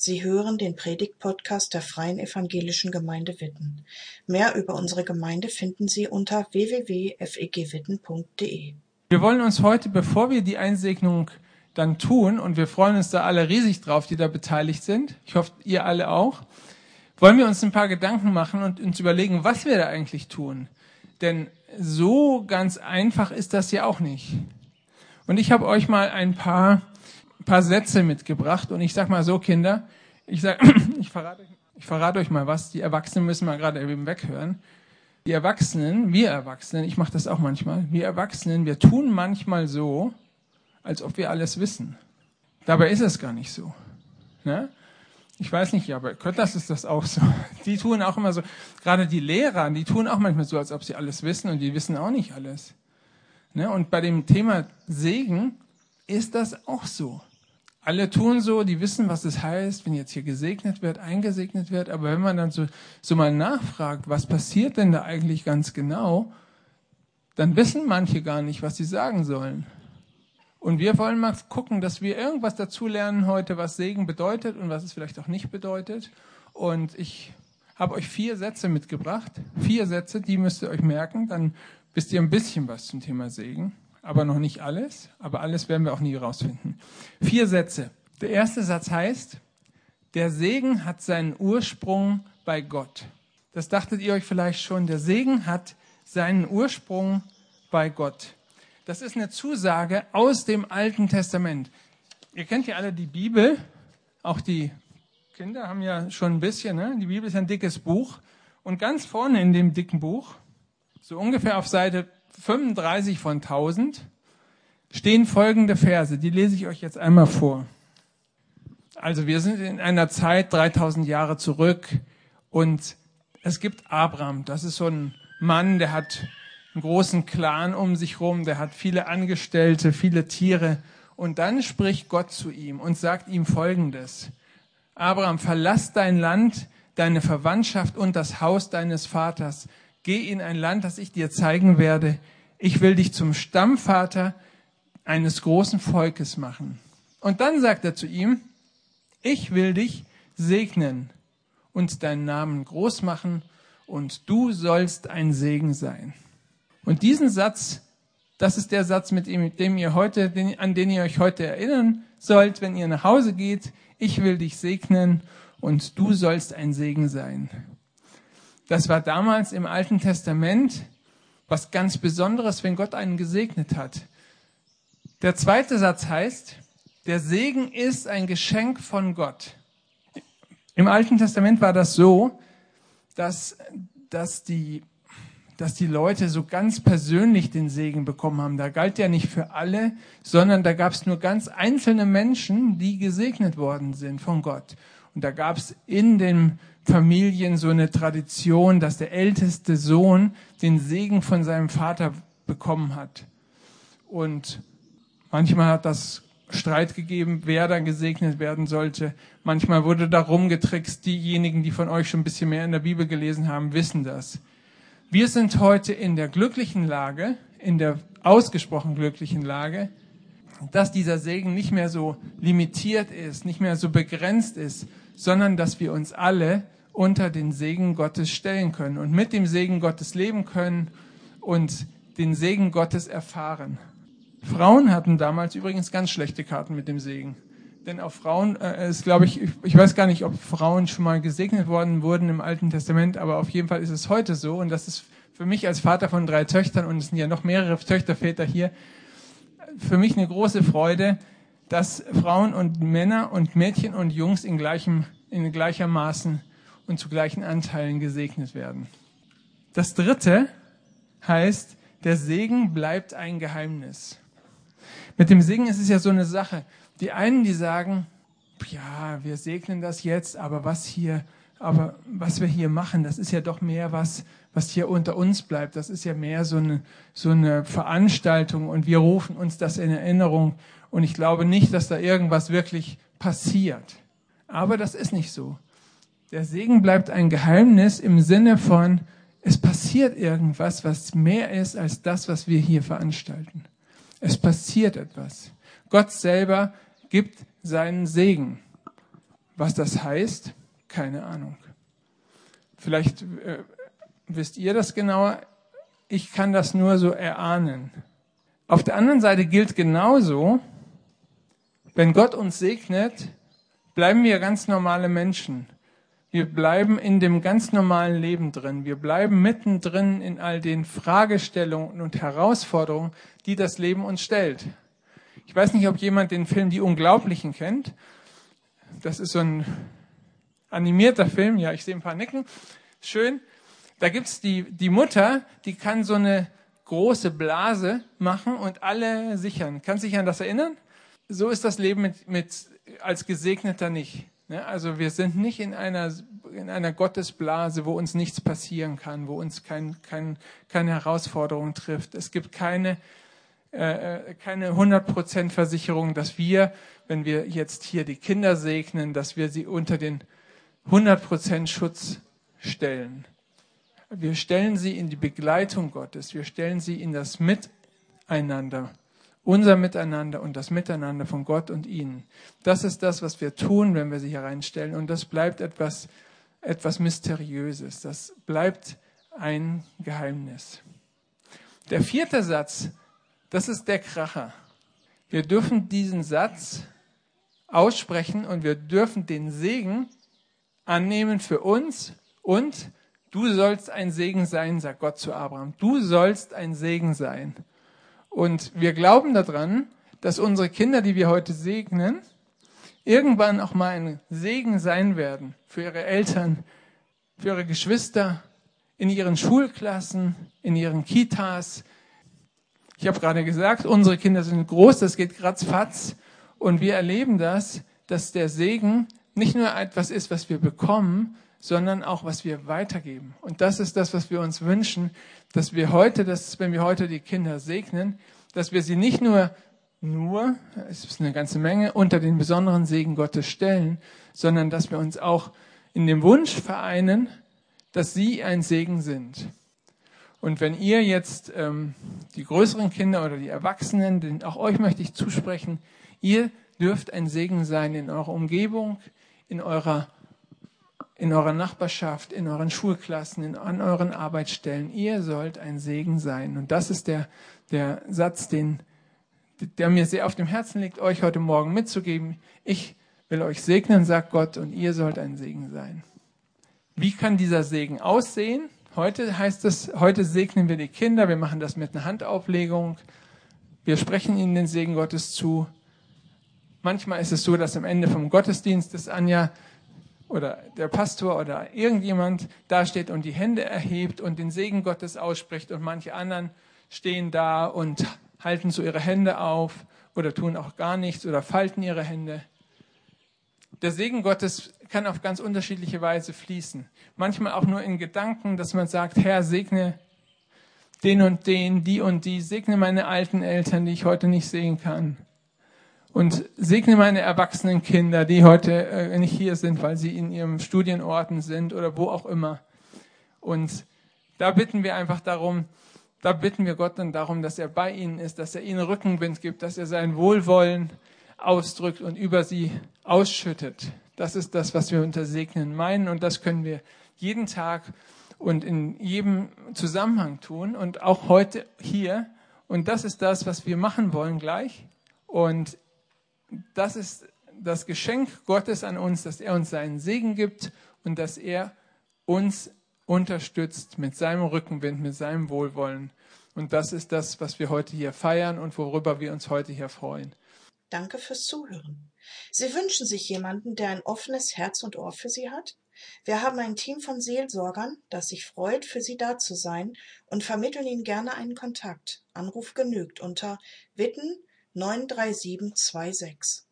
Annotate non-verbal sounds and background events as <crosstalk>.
Sie hören den Predigt-Podcast der Freien Evangelischen Gemeinde Witten. Mehr über unsere Gemeinde finden Sie unter www.fegwitten.de. Wir wollen uns heute, bevor wir die Einsegnung dann tun, und wir freuen uns da alle riesig drauf, die da beteiligt sind, ich hoffe, ihr alle auch, wollen wir uns ein paar Gedanken machen und uns überlegen, was wir da eigentlich tun. Denn so ganz einfach ist das ja auch nicht. Und ich habe euch mal ein paar paar Sätze mitgebracht und ich sag mal so, Kinder, ich sag, <clears throat> ich verrate, ich verrate euch mal was, die Erwachsenen müssen mal gerade eben weghören. Die Erwachsenen, wir Erwachsenen, ich mache das auch manchmal, wir Erwachsenen, wir tun manchmal so, als ob wir alles wissen. Dabei ist es gar nicht so. Ne? Ich weiß nicht, ja, bei Köttlers ist das auch so. <laughs> Die tun auch immer so, gerade die Lehrer, die tun auch manchmal so, als ob sie alles wissen und die wissen auch nicht alles. Ne? Und bei dem Thema Segen ist das auch so alle tun so, die wissen, was es heißt, wenn jetzt hier gesegnet wird, eingesegnet wird. Aber wenn man dann so, so mal nachfragt, was passiert denn da eigentlich ganz genau, dann wissen manche gar nicht, was sie sagen sollen. Und wir wollen mal gucken, dass wir irgendwas dazu lernen heute, was Segen bedeutet und was es vielleicht auch nicht bedeutet. Und ich habe euch vier Sätze mitgebracht. Vier Sätze, die müsst ihr euch merken. Dann wisst ihr ein bisschen was zum Thema Segen aber noch nicht alles. Aber alles werden wir auch nie rausfinden. Vier Sätze. Der erste Satz heißt, der Segen hat seinen Ursprung bei Gott. Das dachtet ihr euch vielleicht schon. Der Segen hat seinen Ursprung bei Gott. Das ist eine Zusage aus dem Alten Testament. Ihr kennt ja alle die Bibel. Auch die Kinder haben ja schon ein bisschen. Ne? Die Bibel ist ein dickes Buch. Und ganz vorne in dem dicken Buch, so ungefähr auf Seite 35 von 1000 stehen folgende Verse, die lese ich euch jetzt einmal vor. Also wir sind in einer Zeit 3000 Jahre zurück und es gibt Abraham, das ist so ein Mann, der hat einen großen Clan um sich rum, der hat viele Angestellte, viele Tiere und dann spricht Gott zu ihm und sagt ihm Folgendes. Abraham, verlass dein Land, deine Verwandtschaft und das Haus deines Vaters geh in ein Land, das ich dir zeigen werde. Ich will dich zum Stammvater eines großen Volkes machen. Und dann sagt er zu ihm, ich will dich segnen und deinen Namen groß machen und du sollst ein Segen sein. Und diesen Satz, das ist der Satz, mit dem, ihr heute, an den ihr euch heute erinnern sollt, wenn ihr nach Hause geht. Ich will dich segnen und du sollst ein Segen sein. Das war damals im Alten Testament was ganz Besonderes, wenn Gott einen gesegnet hat. Der zweite Satz heißt, der Segen ist ein Geschenk von Gott. Im Alten Testament war das so, dass, dass, die, dass die Leute so ganz persönlich den Segen bekommen haben. Da galt ja nicht für alle, sondern da gab es nur ganz einzelne Menschen, die gesegnet worden sind von Gott. Und da gab es in den Familien so eine Tradition, dass der älteste Sohn den Segen von seinem Vater bekommen hat. Und manchmal hat das Streit gegeben, wer dann gesegnet werden sollte. Manchmal wurde da rumgetrickst. Diejenigen, die von euch schon ein bisschen mehr in der Bibel gelesen haben, wissen das. Wir sind heute in der glücklichen Lage, in der ausgesprochen glücklichen Lage, dass dieser Segen nicht mehr so limitiert ist, nicht mehr so begrenzt ist, sondern dass wir uns alle unter den Segen Gottes stellen können und mit dem Segen Gottes leben können und den Segen Gottes erfahren. Frauen hatten damals übrigens ganz schlechte Karten mit dem Segen. Denn auf Frauen äh, ist, glaube ich, ich weiß gar nicht, ob Frauen schon mal gesegnet worden wurden im Alten Testament, aber auf jeden Fall ist es heute so. Und das ist für mich als Vater von drei Töchtern, und es sind ja noch mehrere Töchterväter hier, für mich eine große Freude, dass Frauen und Männer und Mädchen und Jungs in gleichem, in gleichermaßen und zu gleichen Anteilen gesegnet werden. Das dritte heißt, der Segen bleibt ein Geheimnis. Mit dem Segen ist es ja so eine Sache. Die einen, die sagen, ja, wir segnen das jetzt, aber was hier, aber was wir hier machen, das ist ja doch mehr was, was hier unter uns bleibt. Das ist ja mehr so eine, so eine Veranstaltung und wir rufen uns das in Erinnerung und ich glaube nicht, dass da irgendwas wirklich passiert. Aber das ist nicht so. Der Segen bleibt ein Geheimnis im Sinne von, es passiert irgendwas, was mehr ist als das, was wir hier veranstalten. Es passiert etwas. Gott selber gibt seinen Segen. Was das heißt, keine Ahnung. Vielleicht äh, wisst ihr das genauer. Ich kann das nur so erahnen. Auf der anderen Seite gilt genauso, wenn Gott uns segnet, bleiben wir ganz normale Menschen. Wir bleiben in dem ganz normalen Leben drin. Wir bleiben mittendrin in all den Fragestellungen und Herausforderungen, die das Leben uns stellt. Ich weiß nicht, ob jemand den Film Die Unglaublichen kennt. Das ist so ein animierter Film. Ja, ich sehe ein paar Nicken. Schön. Da gibt's die, die Mutter, die kann so eine große Blase machen und alle sichern. Kannst du dich an das erinnern? So ist das Leben mit, mit als Gesegneter nicht. Ne? Also wir sind nicht in einer, in einer Gottesblase, wo uns nichts passieren kann, wo uns kein, kein, keine Herausforderung trifft. Es gibt keine, äh, keine 100% Versicherung, dass wir, wenn wir jetzt hier die Kinder segnen, dass wir sie unter den 100% Schutz stellen. Wir stellen sie in die Begleitung Gottes. Wir stellen sie in das Miteinander unser Miteinander und das Miteinander von Gott und ihnen. Das ist das, was wir tun, wenn wir sie hier reinstellen. Und das bleibt etwas, etwas Mysteriöses. Das bleibt ein Geheimnis. Der vierte Satz, das ist der Kracher. Wir dürfen diesen Satz aussprechen und wir dürfen den Segen annehmen für uns und du sollst ein Segen sein, sagt Gott zu Abraham. Du sollst ein Segen sein. Und wir glauben daran, dass unsere Kinder, die wir heute segnen, irgendwann auch mal ein Segen sein werden für ihre Eltern, für ihre Geschwister, in ihren Schulklassen, in ihren Kitas. Ich habe gerade gesagt, unsere Kinder sind groß, das geht ratzfatz. Und wir erleben das, dass der Segen nicht nur etwas ist, was wir bekommen, sondern auch, was wir weitergeben. Und das ist das, was wir uns wünschen, dass wir heute, dass, wenn wir heute die Kinder segnen, dass wir sie nicht nur, nur, es ist eine ganze Menge, unter den besonderen Segen Gottes stellen, sondern dass wir uns auch in dem Wunsch vereinen, dass sie ein Segen sind. Und wenn ihr jetzt ähm, die größeren Kinder oder die Erwachsenen, denn auch euch möchte ich zusprechen, ihr dürft ein Segen sein in eurer Umgebung, in eurer in eurer Nachbarschaft, in euren Schulklassen, in, an euren Arbeitsstellen. Ihr sollt ein Segen sein. Und das ist der, der Satz, den, der mir sehr auf dem Herzen liegt, euch heute Morgen mitzugeben. Ich will euch segnen, sagt Gott, und ihr sollt ein Segen sein. Wie kann dieser Segen aussehen? Heute heißt es, heute segnen wir die Kinder. Wir machen das mit einer Handauflegung. Wir sprechen ihnen den Segen Gottes zu. Manchmal ist es so, dass am Ende vom Gottesdienst ist Anja oder der Pastor oder irgendjemand dasteht und die Hände erhebt und den Segen Gottes ausspricht und manche anderen stehen da und halten so ihre Hände auf oder tun auch gar nichts oder falten ihre Hände. Der Segen Gottes kann auf ganz unterschiedliche Weise fließen. Manchmal auch nur in Gedanken, dass man sagt, Herr, segne den und den, die und die, segne meine alten Eltern, die ich heute nicht sehen kann. Und segne meine erwachsenen Kinder, die heute äh, nicht hier sind, weil sie in ihrem Studienorten sind oder wo auch immer. Und da bitten wir einfach darum, da bitten wir Gott dann darum, dass er bei ihnen ist, dass er ihnen Rückenwind gibt, dass er sein Wohlwollen ausdrückt und über sie ausschüttet. Das ist das, was wir unter Segnen meinen und das können wir jeden Tag und in jedem Zusammenhang tun und auch heute hier. Und das ist das, was wir machen wollen gleich. Und das ist das Geschenk Gottes an uns, dass er uns seinen Segen gibt und dass er uns unterstützt mit seinem Rückenwind, mit seinem Wohlwollen. Und das ist das, was wir heute hier feiern und worüber wir uns heute hier freuen. Danke fürs Zuhören. Sie wünschen sich jemanden, der ein offenes Herz und Ohr für Sie hat? Wir haben ein Team von Seelsorgern, das sich freut, für Sie da zu sein und vermitteln Ihnen gerne einen Kontakt. Anruf genügt unter Witten 93726.